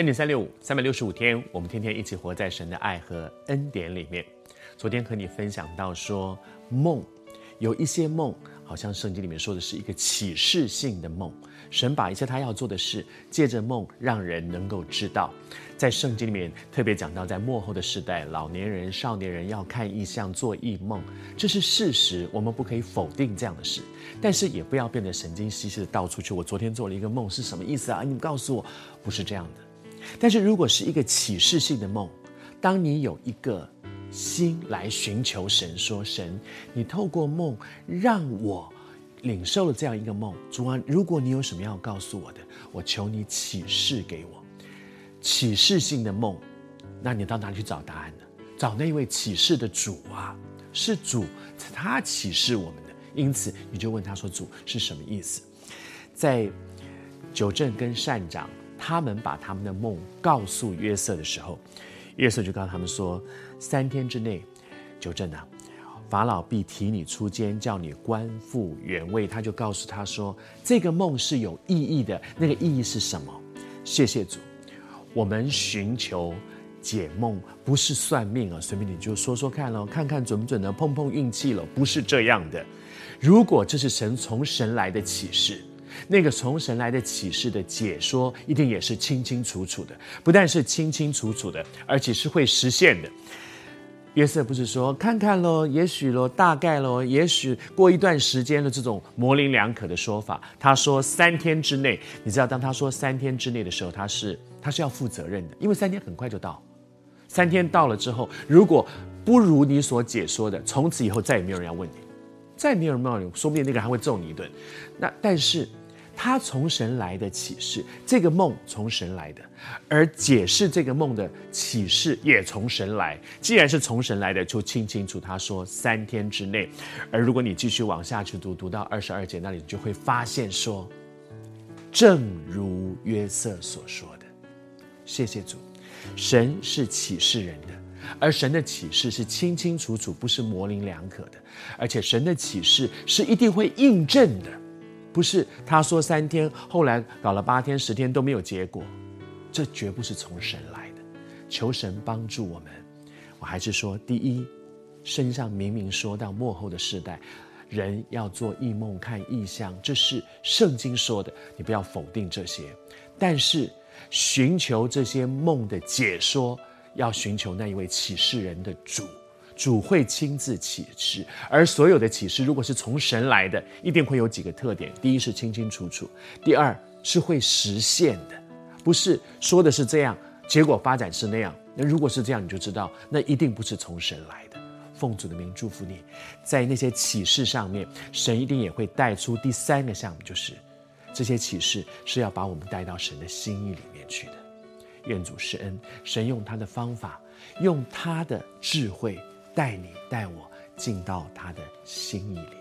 恩典三六五，三百六十五天，我们天天一起活在神的爱和恩典里面。昨天和你分享到说，梦有一些梦，好像圣经里面说的是一个启示性的梦。神把一些他要做的事，借着梦让人能够知道。在圣经里面特别讲到，在幕后的时代，老年人、少年人要看异象、做异梦，这是事实，我们不可以否定这样的事。但是也不要变得神经兮兮的到处去。我昨天做了一个梦，是什么意思啊？你们告诉我，不是这样的。但是如果是一个启示性的梦，当你有一个心来寻求神，说神，你透过梦让我领受了这样一个梦，主啊，如果你有什么要告诉我的，我求你启示给我。启示性的梦，那你到哪里去找答案呢？找那位启示的主啊，是主他启示我们的，因此你就问他说，主是什么意思？在九正跟善长。他们把他们的梦告诉约瑟的时候，约瑟就告诉他们说：三天之内，就正啊，法老必提你出监，叫你官复原位。他就告诉他说：这个梦是有意义的，那个意义是什么？谢谢主，我们寻求解梦不是算命啊，随便你就说说看喽，看看准不准呢？碰碰运气了，不是这样的。如果这是神从神来的启示。那个从神来的启示的解说，一定也是清清楚楚的，不但是清清楚楚的，而且是会实现的。约瑟不是说看看喽，也许喽，大概喽，也许过一段时间的这种模棱两可的说法。他说三天之内，你知道，当他说三天之内的时候，他是他是要负责任的，因为三天很快就到。三天到了之后，如果不如你所解说的，从此以后再也没有人要问你，再也没有人问你，说不定那个人还会揍你一顿。那但是。他从神来的启示，这个梦从神来的，而解释这个梦的启示也从神来。既然是从神来的，就清清楚。他说三天之内，而如果你继续往下去读，读到二十二节那里，你就会发现说，正如约瑟所说的。谢谢主，神是启示人的，而神的启示是清清楚楚，不是模棱两可的，而且神的启示是一定会印证的。不是他说三天，后来搞了八天、十天都没有结果，这绝不是从神来的。求神帮助我们。我还是说，第一，圣上明明说到末后的世代，人要做异梦、看异象，这是圣经说的，你不要否定这些。但是寻求这些梦的解说，要寻求那一位启示人的主。主会亲自启示，而所有的启示，如果是从神来的，一定会有几个特点：第一是清清楚楚；第二是会实现的，不是说的是这样，结果发展是那样。那如果是这样，你就知道那一定不是从神来的。奉主的名祝福你，在那些启示上面，神一定也会带出第三个项目，就是这些启示是要把我们带到神的心意里面去的。愿主施恩，神用他的方法，用他的智慧。带你带我进到他的心意里。